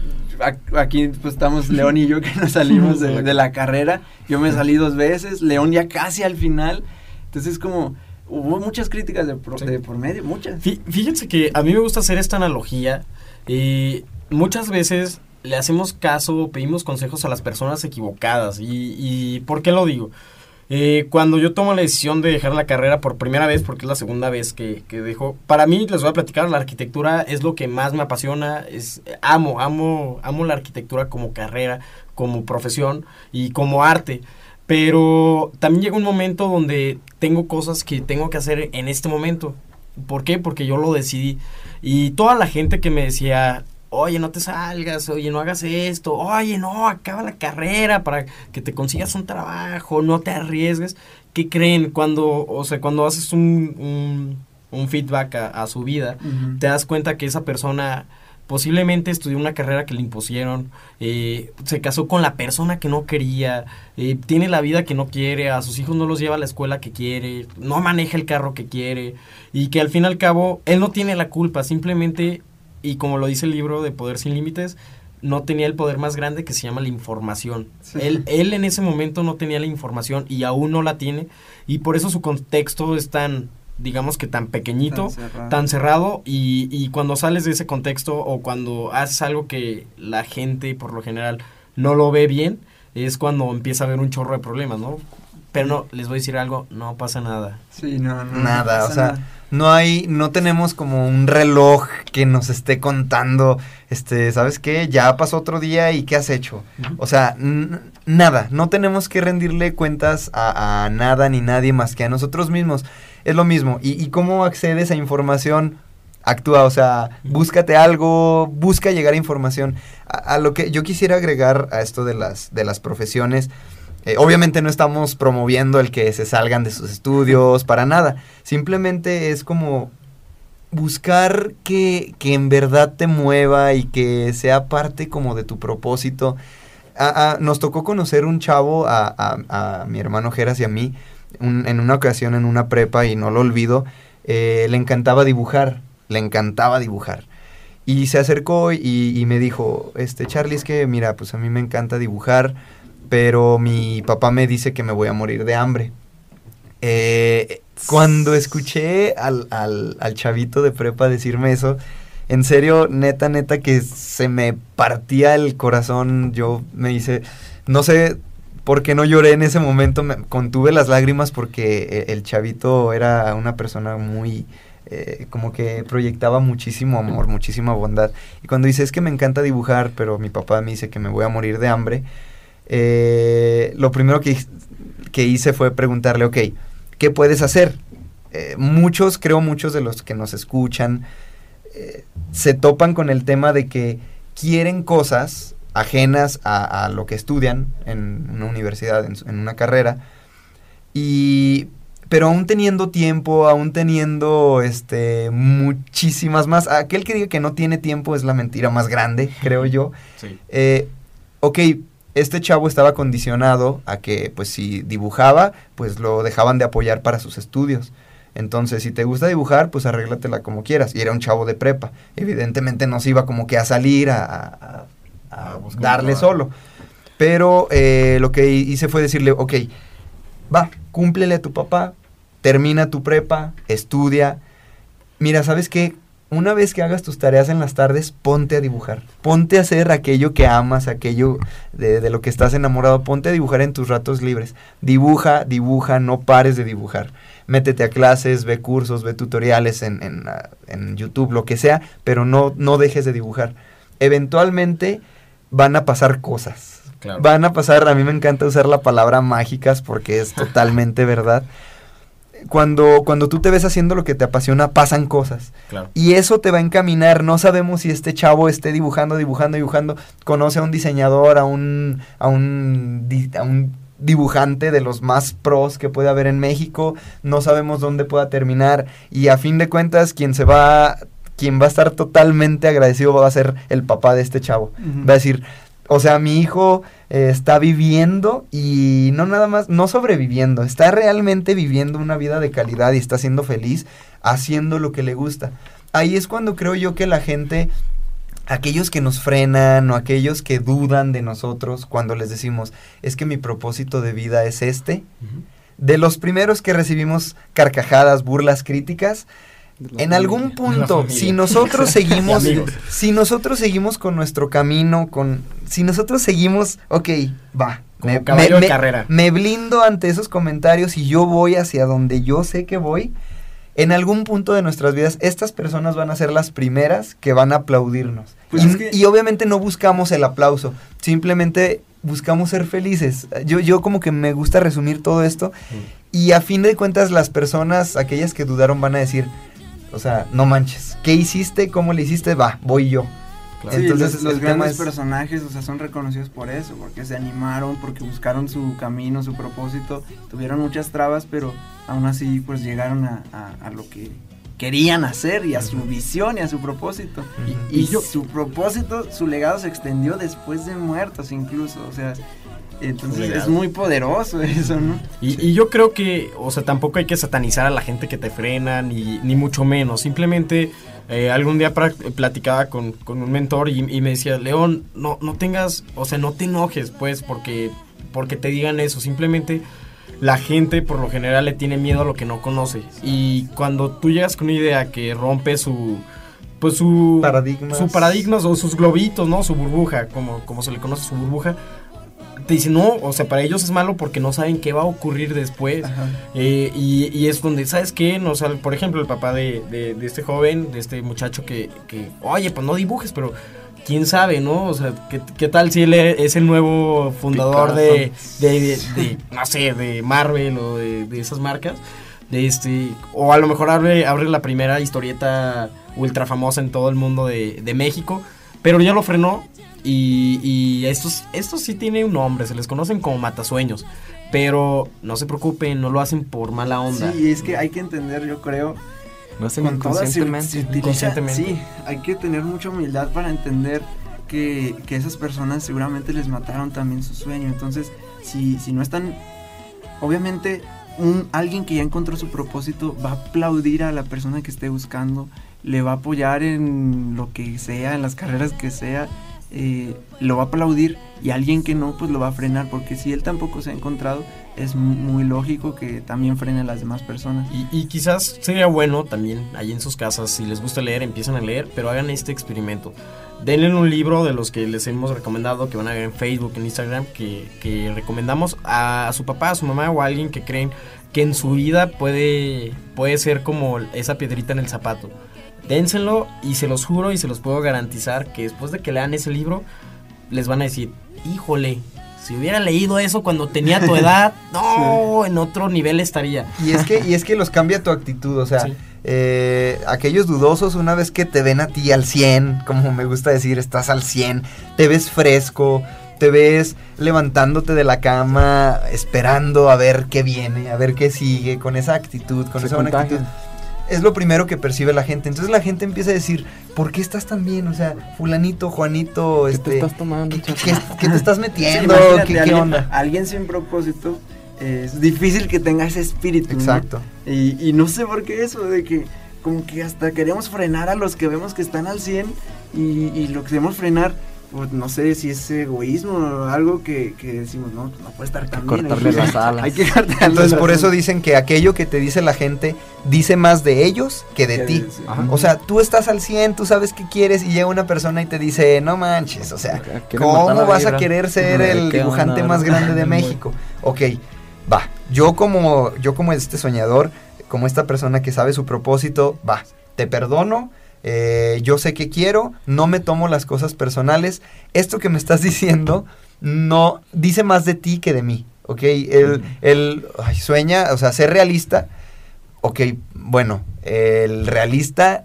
Speaker 3: aquí pues estamos León y yo que nos salimos de, de la carrera. Yo me salí dos veces, León ya casi al final. Entonces como hubo muchas críticas de, pro-
Speaker 4: Sí.
Speaker 3: de por medio, muchas.
Speaker 4: Fí- Fíjense que a mí me gusta hacer esta analogía. eh, muchas veces le hacemos caso o pedimos consejos a las personas equivocadas. ¿Y, y por qué lo digo? Eh, cuando yo tomo la decisión de dejar la carrera por primera vez, porque es la segunda vez que, que dejo, para mí, les voy a platicar, la arquitectura es lo que más me apasiona, es, amo, amo, amo la arquitectura como carrera, como profesión y como arte. Pero también llega un momento donde tengo cosas que tengo que hacer en este momento. ¿Por qué? Porque yo lo decidí. Y toda la gente que me decía, oye, no te salgas, oye, no hagas esto, oye, no, acaba la carrera para que te consigas un trabajo, no te arriesgues. ¿Qué creen cuando, o sea, cuando haces un, un, un feedback a, a su vida? Te das cuenta que esa persona posiblemente estudió una carrera que le impusieron, eh, se casó con la persona que no quería, eh, tiene la vida que no quiere, a sus hijos no los lleva a la escuela que quiere, no maneja el carro que quiere y que al fin y al cabo él no tiene la culpa, simplemente, y como lo dice el libro de Poder sin Límites, no tenía el poder más grande que se llama la información.
Speaker 3: Sí.
Speaker 4: Él, él en ese momento no tenía la información y aún no la tiene y por eso su contexto es tan, digamos que tan pequeñito,
Speaker 3: Tan cerrado.
Speaker 4: tan cerrado y, y cuando sales de ese contexto o cuando haces algo que la gente por lo general no lo ve bien, es cuando empieza a haber un chorro de problemas, ¿no? Pero no, les voy a decir algo, no pasa nada.
Speaker 3: Sí, no, no.
Speaker 5: Nada,
Speaker 3: no
Speaker 5: o sea,
Speaker 3: nada.
Speaker 5: No hay, no tenemos como un reloj que nos esté contando, este, ¿sabes qué? Ya pasó otro día y ¿qué has hecho? O sea, nada, no tenemos que rendirle cuentas a, a nada ni nadie más que a nosotros mismos. Es lo mismo. ¿Y, y cómo accedes a información? Actúa, o sea, búscate algo, busca llegar a información. A, a lo que yo quisiera agregar a esto de las, de las profesiones, eh, obviamente no estamos promoviendo el que se salgan de sus estudios, para nada. Simplemente es como buscar que, que en verdad te mueva y que sea parte como de tu propósito. A- a- nos tocó conocer un chavo, a, a- mi hermano Geras y a mí, en una ocasión en una prepa y no lo olvido, eh, le encantaba dibujar, le encantaba dibujar. Y se acercó y, y me dijo, este Charlie, es que mira, pues a mí me encanta dibujar, pero mi papá me dice que me voy a morir de hambre. Eh, cuando escuché al, al, al chavito de prepa decirme eso, en serio, neta, neta, que se me partía el corazón. Yo me hice, no sé por qué no lloré en ese momento, me contuve las lágrimas porque e- el chavito era una persona muy, eh, como que proyectaba muchísimo amor, muchísima bondad. Y cuando dice, es que me encanta dibujar, pero mi papá me dice que me voy a morir de hambre, eh, lo primero que, que hice fue preguntarle, ok, ¿qué puedes hacer? Eh, muchos, creo muchos de los que nos escuchan, eh, se topan con el tema de que quieren cosas ajenas a, a lo que estudian en una universidad, en, una carrera, y pero aún teniendo tiempo, aún teniendo este muchísimas más, aquel que diga que no tiene tiempo es la mentira más grande, creo yo.
Speaker 4: Sí.
Speaker 5: Eh, ok, este chavo estaba condicionado a que, pues, si dibujaba, pues lo dejaban de apoyar para sus estudios. Entonces, si te gusta dibujar, pues arréglatela como quieras. Y era un chavo de prepa. Evidentemente no se iba como que a salir a, darle solo. Pero eh, lo que hice fue decirle, ok, va, cúmplele a tu papá, termina tu prepa, estudia. Mira, ¿sabes qué? Una vez que hagas tus tareas en las tardes, ponte a dibujar. Ponte a hacer aquello que amas, aquello de, de lo que estás enamorado. Ponte a dibujar en tus ratos libres. Dibuja, dibuja, no pares de dibujar. Métete a clases, ve cursos, ve tutoriales en, en, ah, en YouTube, lo que sea, pero no, no dejes de dibujar. Eventualmente van a pasar cosas.
Speaker 4: Claro.
Speaker 5: Van a pasar, a mí me encanta usar la palabra mágicas porque es totalmente verdad. Cuando, cuando tú te ves haciendo lo que te apasiona, pasan cosas.
Speaker 4: Claro.
Speaker 5: Y eso te va a encaminar. No sabemos si este chavo esté dibujando, dibujando, dibujando. Conoce a un diseñador, a un, a un, a un dibujante de los más pros que puede haber en México. No sabemos dónde pueda terminar. Y a fin de cuentas, quien se va, quien va a estar totalmente agradecido va a ser el papá de este chavo. Va a decir, o sea, mi hijo eh, está viviendo y no nada más, no sobreviviendo, está realmente viviendo una vida de calidad y está siendo feliz haciendo lo que le gusta. Ahí es cuando creo yo que la gente, aquellos que nos frenan o aquellos que dudan de nosotros cuando les decimos, es que mi propósito de vida es este, de los primeros que recibimos carcajadas, burlas, críticas. En algún punto, si nosotros seguimos, si nosotros seguimos con nuestro camino, con, si nosotros seguimos, ok, va,
Speaker 4: Como caballo de carrera.
Speaker 5: me blindo ante esos comentarios y yo voy hacia donde yo sé que voy, en algún punto de nuestras vidas, estas personas van a ser las primeras que van a aplaudirnos.
Speaker 3: Pues
Speaker 5: y,
Speaker 3: es que-
Speaker 5: y obviamente no buscamos el aplauso, simplemente buscamos ser felices. Yo, yo como que me gusta resumir todo esto y a fin de cuentas las personas, aquellas que dudaron, van a decir, o sea, no manches, ¿qué hiciste? ¿Cómo le hiciste? Va, voy yo.
Speaker 3: Sí,
Speaker 5: Entonces
Speaker 3: los, grandes
Speaker 5: es...
Speaker 3: personajes, o sea, son reconocidos por eso, porque se animaron, porque buscaron su camino, su propósito, tuvieron muchas trabas, pero aún así, pues llegaron a, a- a lo que querían hacer y a su visión y a su propósito. Y, y su propósito, su legado se extendió después de muertos incluso, o sea, entonces es muy poderoso eso, ¿no?
Speaker 4: Y, y yo creo que, o sea, tampoco hay que satanizar a la gente que te frena, ni, ni mucho menos. Simplemente, eh, algún día platicaba con, con un mentor y, y me decía, León, no, no tengas, o sea, no te enojes, pues, porque, porque te digan eso. Simplemente la gente, por lo general, le tiene miedo a lo que no conoce. Y cuando tú llegas con una idea que rompe su... Pues su
Speaker 5: Paradigmas.
Speaker 4: su paradigmas o sus globitos, ¿no? Su burbuja, como, como se le conoce, su burbuja. Te dicen, no, o sea, para ellos es malo porque no saben qué va a ocurrir después. Eh, y, y es donde, ¿sabes qué? No, o sea, por ejemplo, el papá de, de- de este joven, de este muchacho que, que, oye, pues no dibujes, pero quién sabe, ¿no? O sea, ¿qué, qué tal si él e- es el nuevo fundador de, de, no sé, de Marvel o de, de esas marcas? De este, o a lo mejor abre, abre la primera historieta ultra famosa en todo el mundo de, de México, pero ya lo frenó. Y, y estos, estos sí tienen un nombre, se les conocen como matasueños. Pero no se preocupen, no lo hacen por mala onda.
Speaker 3: Sí, es que hay que entender, yo creo,
Speaker 2: Lo hacen
Speaker 3: con se-
Speaker 2: inconscientemente.
Speaker 3: se utiliza-
Speaker 4: Inconscientemente.
Speaker 3: Sí, hay que tener mucha humildad para entender que, que esas personas seguramente les mataron también su sueño. Entonces, si, si no están, obviamente, un, alguien que ya encontró su propósito va a aplaudir a la persona que esté buscando, le va a apoyar en lo que sea, en las carreras que sea, eh, lo va a aplaudir y alguien que no, pues lo va a frenar, porque si él tampoco se ha encontrado, es mu- muy lógico que también frene a las demás personas.
Speaker 4: Y, quizás sería bueno también, ahí en sus casas, si les gusta leer, empiezan a leer, pero hagan este experimento. Denle un libro de los que les hemos recomendado, que van a ver en Facebook, en Instagram, que, que recomendamos a, su papá, a su mamá o a alguien que creen que en su vida puede, puede ser como esa piedrita en el zapato. Dénselo y se los juro y se los puedo garantizar que después de que lean ese libro, les van a decir, híjole, si hubiera leído eso cuando tenía tu edad, no, en otro nivel estaría.
Speaker 5: Y es que, y es que los cambia tu actitud, o sea,
Speaker 4: Sí.
Speaker 5: eh, aquellos dudosos una vez que te ven a ti al 100, como me gusta decir, estás al 100, te ves fresco, te ves levantándote de la cama, esperando a ver qué viene, a ver qué sigue, con esa actitud, con
Speaker 2: Se
Speaker 5: esa buena actitud. Es lo primero que percibe la gente. Entonces la gente empieza a decir, ¿por qué estás tan bien? O sea, fulanito, Juanito,
Speaker 2: ¿Qué
Speaker 5: este...
Speaker 2: te estás tomando,
Speaker 5: ¿qué, qué- te estás metiendo? ¿Qué,
Speaker 3: alguien,
Speaker 5: onda?
Speaker 3: Alguien sin propósito, eh, es difícil que tenga ese espíritu. ¿no?
Speaker 5: Exacto.
Speaker 3: Y, y no sé por qué eso, de que como que hasta queremos frenar a los que vemos que están al 100 y, y lo queremos frenar, no sé si es egoísmo o algo que, que decimos, no, no puede estar tan bien. hay
Speaker 2: cortarle
Speaker 3: que-
Speaker 2: las alas.
Speaker 3: Hay que cortarle
Speaker 5: Entonces
Speaker 3: las
Speaker 5: por eso dicen que aquello que te dice la gente dice más de ellos que de ti. O sea, tú estás al 100, tú sabes qué quieres y llega una persona y te dice, no manches, o sea, ¿cómo vas a querer ser el
Speaker 2: ¿qué
Speaker 5: dibujante
Speaker 2: onda,
Speaker 5: más grande de México? Ok, va, yo como, yo como este soñador, como esta persona que sabe su propósito, va, te perdono, eh, yo sé que quiero, no me tomo las cosas personales, esto que me estás diciendo no dice más de ti que de mí, ¿ok? Ay, sueña, o sea, ser realista, ok, bueno, el realista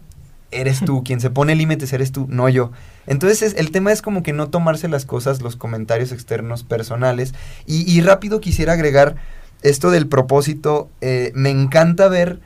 Speaker 5: eres tú, quien se pone límites eres tú, no yo. Entonces es- el tema es como que no tomarse las cosas, los comentarios externos personales. Y, y rápido quisiera agregar esto del propósito, eh, me encanta ver,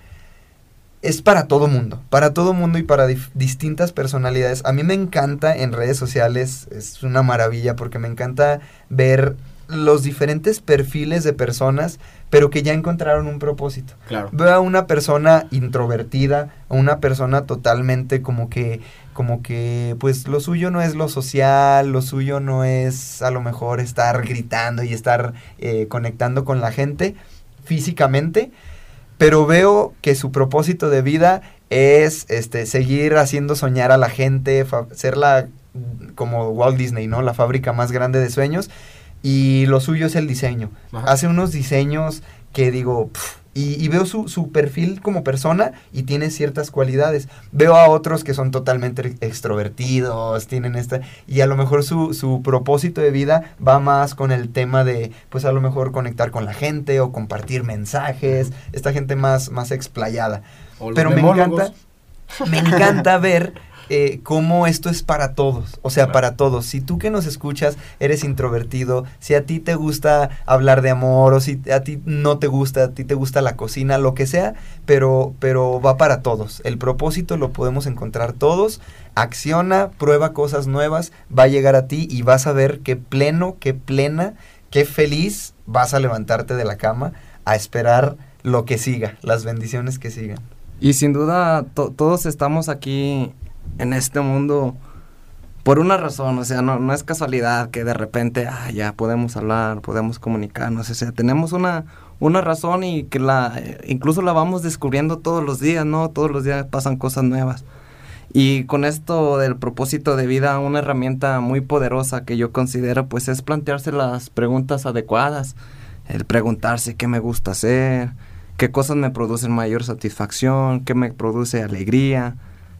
Speaker 5: es para todo mundo, para todo mundo y para distintas personalidades. A mí me encanta en redes sociales, es una maravilla porque me encanta ver los diferentes perfiles de personas, pero que ya encontraron un propósito.
Speaker 4: Claro.
Speaker 5: Veo a una persona introvertida, a una persona totalmente como que, como que, pues lo suyo no es lo social, lo suyo no es a lo mejor estar gritando y estar eh, conectando con la gente, físicamente, pero veo que su propósito de vida es este seguir haciendo soñar a la gente, ser la como Walt Disney, ¿no? La fábrica más grande de sueños y lo suyo es el diseño. Hace unos diseños que digo, y, veo su, su, perfil como persona y tiene ciertas cualidades. Veo a otros que son totalmente extrovertidos, tienen esta, y a lo mejor su, su propósito de vida va más con el tema de, pues a lo mejor conectar con la gente o compartir mensajes, esta gente más, más explayada. Pero me encanta, me encanta ver eh, cómo esto es para todos, o sea, para todos. Si tú que nos escuchas eres introvertido, si a ti te gusta hablar de amor o si a ti no te gusta, a ti te gusta la cocina, lo que sea, pero, pero va para todos. El propósito lo podemos encontrar todos. Acciona, prueba cosas nuevas, va a llegar a ti y vas a ver qué pleno, qué plena, qué feliz vas a levantarte de la cama a esperar lo que siga, las bendiciones que sigan.
Speaker 2: Y sin duda todos estamos aquí en este mundo por una razón, o sea, no, no es casualidad que de repente, ah, ya podemos hablar, podemos comunicarnos, o sea, tenemos una, una razón y que la, incluso la vamos descubriendo todos los días, ¿no? Todos los días pasan cosas nuevas. Y con esto del propósito de vida, una herramienta muy poderosa que yo considero, pues es plantearse las preguntas adecuadas, el preguntarse qué me gusta hacer, qué cosas me producen mayor satisfacción, qué me produce alegría,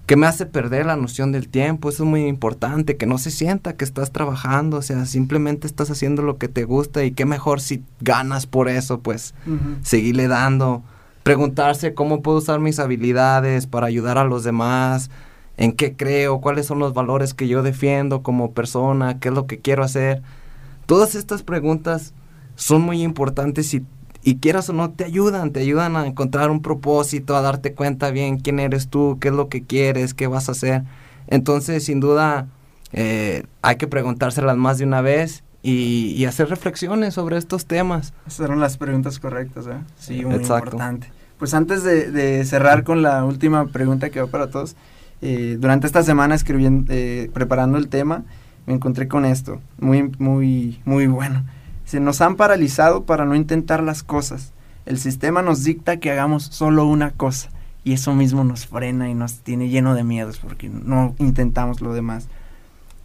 Speaker 2: que me hace perder la noción del tiempo, eso es muy importante, que no se sienta que estás trabajando, o sea, simplemente estás haciendo lo que te gusta y qué mejor si ganas por eso, pues seguirle dando, preguntarse cómo puedo usar mis habilidades para ayudar a los demás, en qué creo, cuáles son los valores que yo defiendo como persona, qué es lo que quiero hacer. Todas estas preguntas son muy importantes y y quieras o no, te ayudan, te ayudan a encontrar un propósito, a darte cuenta bien quién eres tú, qué es lo que quieres, qué vas a hacer. Entonces, sin duda, eh, hay que preguntárselas más de una vez y, hacer reflexiones sobre estos temas.
Speaker 3: Esas eran las preguntas correctas, ¿eh? Sí, muy importante. Pues antes de, cerrar con la última pregunta que va para todos, eh, durante esta semana escribiendo, eh, preparando el tema, me encontré con esto, muy, muy, muy bueno. Se nos han paralizado para no intentar las cosas. El sistema nos dicta que hagamos solo una cosa y eso mismo nos frena y nos tiene lleno de miedos porque no intentamos lo demás.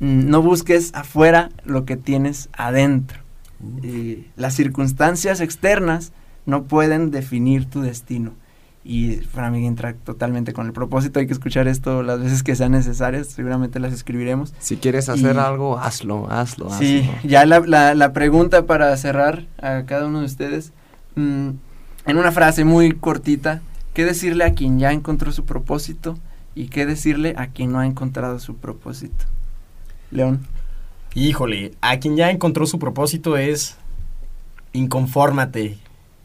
Speaker 3: Mm, no busques afuera lo que tienes adentro. las circunstancias externas no pueden definir tu destino y para mí entra totalmente con el propósito. Hay que escuchar esto las veces que sean necesarias, seguramente las escribiremos.
Speaker 2: Si quieres hacer algo, hazlo, hazlo, hazlo.
Speaker 3: Sí, ya la, la, pregunta para cerrar a cada uno de ustedes, mm, en una frase muy cortita, ¿qué decirle a quien ya encontró su propósito y qué decirle a quien no ha encontrado su propósito? León.
Speaker 4: Híjole, a quien ya encontró su propósito es inconfórmate,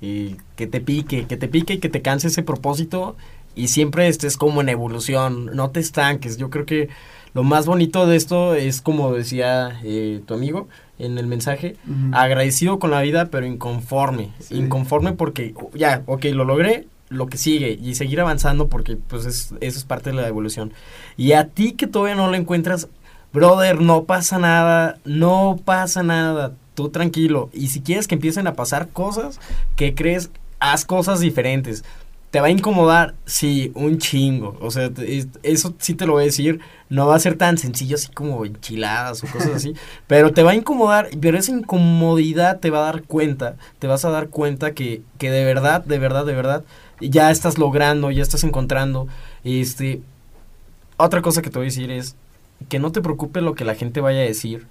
Speaker 4: y que te pique, que te pique y que te canse ese propósito. Y siempre estés como en evolución, no te estanques. Yo creo que lo más bonito de esto es como decía eh, tu amigo en el mensaje, agradecido con la vida pero inconforme, inconforme porque ya, ok, lo logré, lo que sigue y seguir avanzando porque pues es, eso es parte de la evolución. Y a ti que todavía no lo encuentras, brother, no pasa nada, no pasa nada tú tranquilo. Y si quieres que empiecen a pasar cosas, que crees, haz cosas diferentes. ¿Te va a incomodar? Sí, un chingo. O sea, eso sí te lo voy a decir. No va a ser tan sencillo así como enchiladas o cosas así. pero te va a incomodar. Pero esa incomodidad te va a dar cuenta. Te vas a dar cuenta que, que de verdad, de verdad, de verdad, ya estás logrando, ya estás encontrando. Este. Otra cosa que te voy a decir es que no te preocupe lo que la gente vaya a decir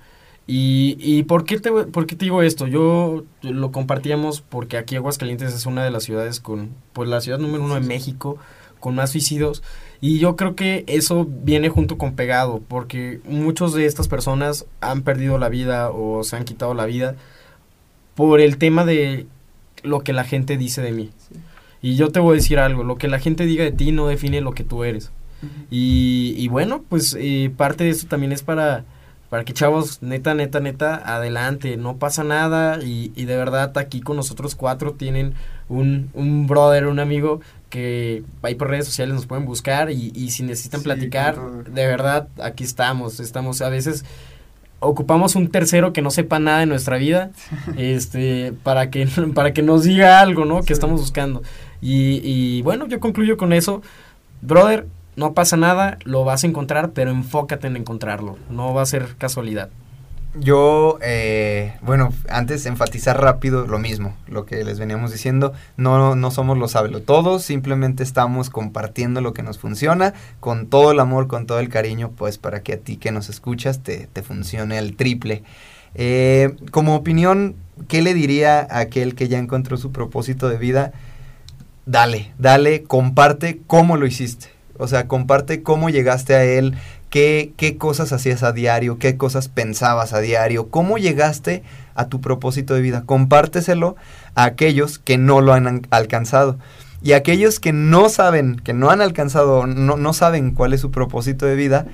Speaker 4: y, y ¿por, qué te, ¿por qué te digo esto? Yo lo compartíamos porque aquí Aguascalientes es una de las ciudades con, pues la ciudad número uno de México, con más suicidios. Y yo creo que eso viene junto con pegado, porque muchos de estas personas han perdido la vida o se han quitado la vida por el tema de lo que la gente dice de mí. Y yo te voy a decir algo, lo que la gente diga de ti no define lo que tú eres. y, y, bueno, pues eh, parte de eso también es para para que chavos, neta, neta, neta, adelante, no pasa nada y, de verdad aquí con nosotros cuatro tienen un, un brother, un amigo que ahí por redes sociales nos pueden buscar y, si necesitan platicar, de verdad, aquí estamos, estamos a veces ocupamos un tercero que no sepa nada de nuestra vida, este, para que, para que nos diga algo, ¿no? Que estamos buscando. Y, y bueno, yo concluyo con eso. Brother, no pasa nada, lo vas a encontrar, pero enfócate en encontrarlo. No va a ser casualidad.
Speaker 5: Yo, eh, bueno, antes enfatizar rápido lo mismo, lo que les veníamos diciendo, no, no somos los todos, simplemente estamos compartiendo lo que nos funciona con todo el amor, con todo el cariño, pues para que a ti que nos escuchas te, te funcione al triple. Eh, como opinión, ¿qué le diría a aquel que ya encontró su propósito de vida? Dale, dale, comparte cómo lo hiciste. O sea, comparte cómo llegaste a él, qué, qué cosas hacías a diario, qué cosas pensabas a diario, cómo llegaste a tu propósito de vida. Compárteselo a aquellos que no lo han alcanzado. Y aquellos que no saben, que no han alcanzado, no, no saben cuál es su propósito de vida,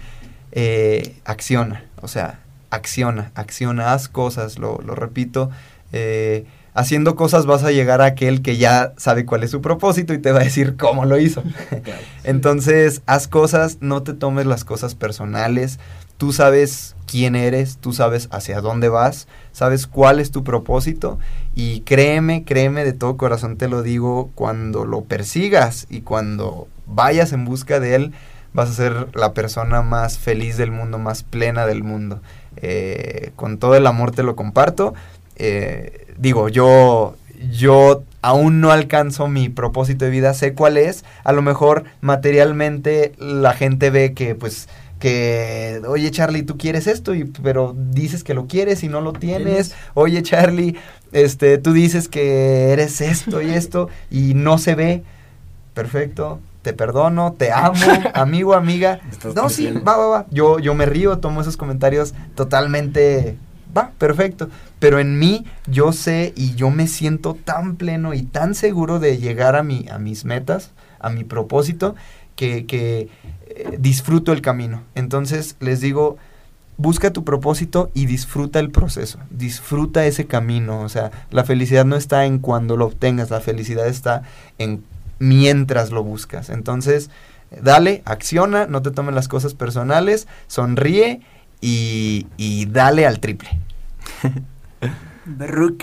Speaker 5: eh, acciona. O sea, acciona, acciona, haz cosas, lo, lo repito. Eh, haciendo cosas vas a llegar a aquel que ya sabe cuál es su propósito y te va a decir cómo lo hizo. Entonces, haz cosas, no te tomes las cosas personales. Tú sabes quién eres, tú sabes hacia dónde vas, sabes cuál es tu propósito y créeme, créeme de todo corazón te lo digo, cuando lo persigas y cuando vayas en busca de él, vas a ser la persona más feliz del mundo, más plena del mundo. Eh, con todo el amor te lo comparto. Eh, digo, yo, yo aún no alcanzo mi propósito de vida, sé cuál es, a lo mejor materialmente la gente ve que pues que, oye Charlie, tú quieres esto, y, pero dices que lo quieres y no lo tienes. Oye Charlie, este, tú dices que eres esto y esto y no se ve. Perfecto, te perdono, te amo, amigo, amiga. No, sí, va, va, va. Yo, yo me río, tomo esos comentarios totalmente va, perfecto. Pero en mí yo sé y yo me siento tan pleno y tan seguro de llegar a, mi, a mis metas, a mi propósito, que, eh, disfruto el camino. Entonces les digo, busca tu propósito y disfruta el proceso, disfruta ese camino. O sea, la felicidad no está en cuando lo obtengas, la felicidad está en mientras lo buscas. Entonces, dale, acciona, no te tomen las cosas personales, sonríe y, y dale al triple.
Speaker 3: Berruk.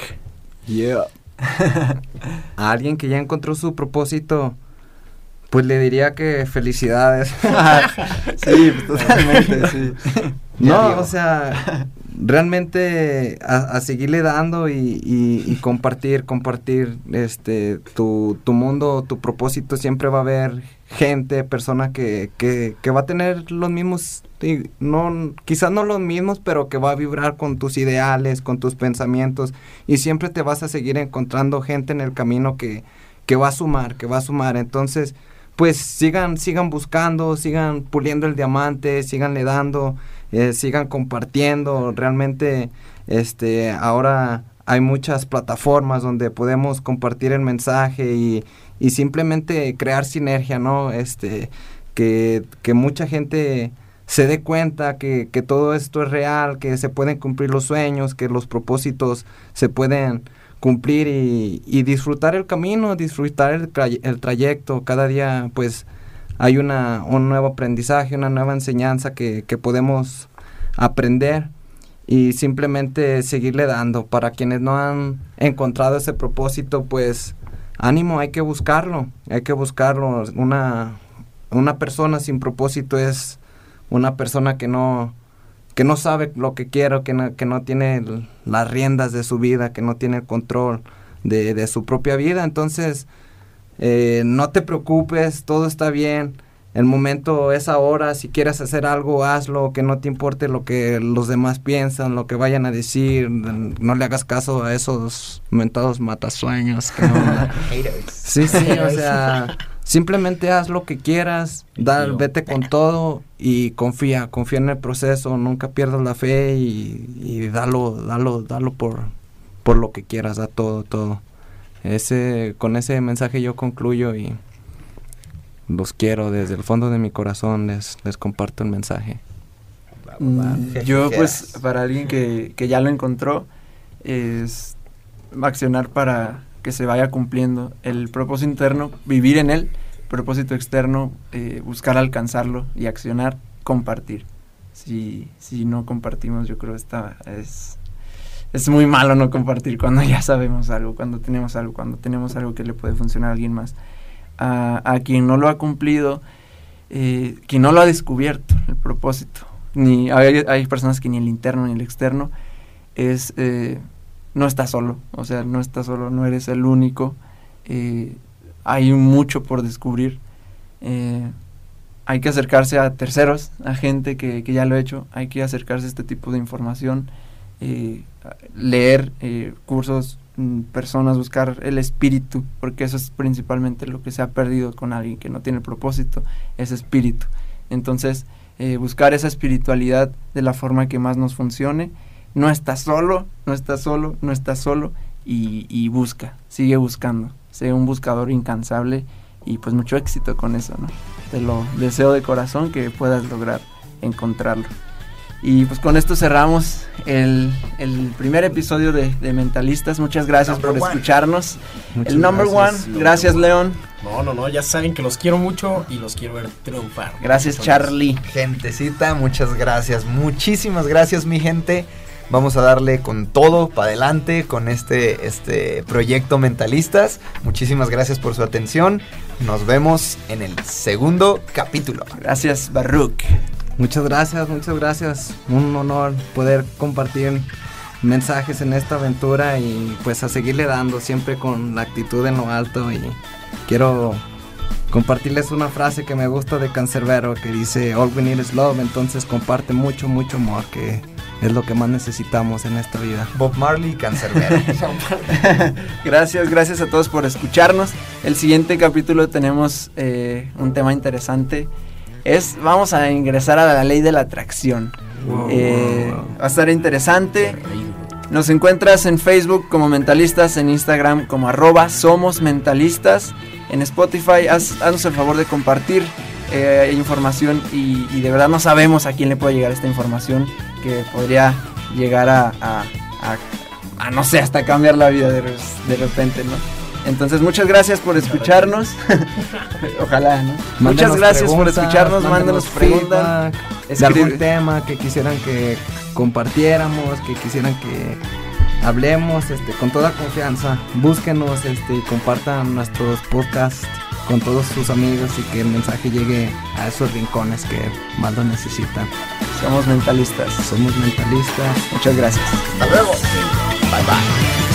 Speaker 2: Yeah. a alguien que ya encontró su propósito, pues le diría que felicidades.
Speaker 3: sí, totalmente, sí.
Speaker 2: No, o sea, realmente a, seguirle dando y, y, compartir, compartir este tu, tu mundo, tu propósito, siempre va a haber gente, persona que, que, que va a tener los mismos, no, quizás no los mismos, pero que va a vibrar con tus ideales, con tus pensamientos, y siempre te vas a seguir encontrando gente en el camino que, que va a sumar, que va a sumar. Entonces, pues sigan, sigan buscando, sigan puliendo el diamante, siganle dando, eh, sigan compartiendo. Realmente, este, ahora hay muchas plataformas donde podemos compartir el mensaje y, y simplemente crear sinergia, ¿no? Este, que, que mucha gente se dé cuenta que, que, todo esto es real, que se pueden cumplir los sueños, que los propósitos se pueden cumplir y, disfrutar el camino, disfrutar el, el, trayecto. Cada día pues hay una, un nuevo aprendizaje, una nueva enseñanza que, que podemos aprender y simplemente seguirle dando. Para quienes no han encontrado ese propósito, pues ánimo, hay que buscarlo, hay que buscarlo. Una, una persona sin propósito es una persona que no, que no sabe lo que quiere, que no, que no tiene las riendas de su vida, que no tiene el control de, de su propia vida. Entonces, eh, no te preocupes, todo está bien. El momento es ahora, si quieres hacer algo, hazlo, que no te importe lo que los demás piensan, lo que vayan a decir, no le hagas caso a esos mentados matasueños. Que no, sí, sí, o sea, simplemente haz lo que quieras, vete con todo y confía, confía en el proceso, nunca pierdas la fe y, y dalo, dalo, dalo por, por lo que quieras, da todo, todo. Ese, con ese mensaje yo concluyo y los quiero desde el fondo de mi corazón, les, les comparto el mensaje.
Speaker 3: Mm, yo pues para alguien que, que, ya lo encontró es accionar para que se vaya cumpliendo el propósito interno, vivir en él, propósito externo, eh, buscar alcanzarlo y accionar, compartir. si, si no compartimos, yo creo esta es, es muy malo no compartir cuando ya sabemos algo, cuando tenemos algo, cuando tenemos algo que le puede funcionar a alguien más. A, a quien no lo ha cumplido, eh, quien no lo ha descubierto, el propósito. Ni, hay, hay personas que ni el interno ni el externo es... Eh, no estás solo, o sea, no estás solo, no eres el único. Eh, hay mucho por descubrir. Eh, hay que acercarse a terceros, a gente que, que, ya lo ha hecho, hay que acercarse a este tipo de información, eh, leer cursos, personas, buscar el espíritu, porque eso es principalmente lo que se ha perdido con alguien que no tiene propósito, ese espíritu. Entonces, eh, buscar esa espiritualidad de la forma que más nos funcione. No estás solo, no estás solo, no estás solo y, y busca, sigue buscando, sé un buscador incansable y pues mucho éxito con eso, ¿no? Te lo deseo de corazón que puedas lograr encontrarlo. Y pues con esto cerramos el, el primer episodio de, de, Mentalistas. Muchas gracias
Speaker 5: Number
Speaker 3: por
Speaker 5: one.
Speaker 3: escucharnos.
Speaker 2: Muchas
Speaker 3: el number
Speaker 2: gracias.
Speaker 3: one. Gracias, León.
Speaker 4: No, no, no, ya saben que los quiero mucho y los quiero ver triunfar.
Speaker 3: Gracias, Charlie.
Speaker 5: Gentecita, muchas gracias. Muchísimas gracias, mi gente. Vamos a darle con todo para adelante con este, este proyecto Mentalistas. Muchísimas gracias por su atención. Nos vemos en el segundo capítulo.
Speaker 3: Gracias, Baruch.
Speaker 2: Muchas gracias, muchas gracias. Un honor poder compartir mensajes en esta aventura y pues a seguirle dando siempre con la actitud en lo alto y quiero compartirles una frase que me gusta de Cancerbero que dice All we need is love, entonces comparte mucho, mucho amor que es lo que más necesitamos en esta vida.
Speaker 5: Bob Marley y Cancerbero.
Speaker 3: gracias, gracias a todos por escucharnos. El siguiente capítulo tenemos eh, un tema interesante. Es, vamos a ingresar a la ley de la atracción. Eh, va a estar interesante. Nos encuentras en Facebook como Mentalistas, en Instagram como arroba Somos Mentalistas, en Spotify. Haz, haznos el favor de compartir eh, información y, y, de verdad no sabemos a quién le puede llegar esta información que podría llegar a, a, a, a no sé, hasta cambiar la vida de, de repente, ¿no? Entonces, muchas gracias por escucharnos. Ojalá, ¿no?
Speaker 2: Mándenos
Speaker 3: muchas gracias por
Speaker 2: preguntas,
Speaker 3: escucharnos, mándenos preguntas.
Speaker 2: feedback de algún tema que quisieran que compartiéramos, que quisieran que hablemos, este, con toda confianza. Búsquenos, este, y compartan nuestros podcasts con todos sus amigos y que el mensaje llegue a esos rincones que más lo necesitan.
Speaker 3: Somos mentalistas.
Speaker 2: Somos mentalistas.
Speaker 3: Muchas gracias.
Speaker 5: Hasta luego. Bye bye.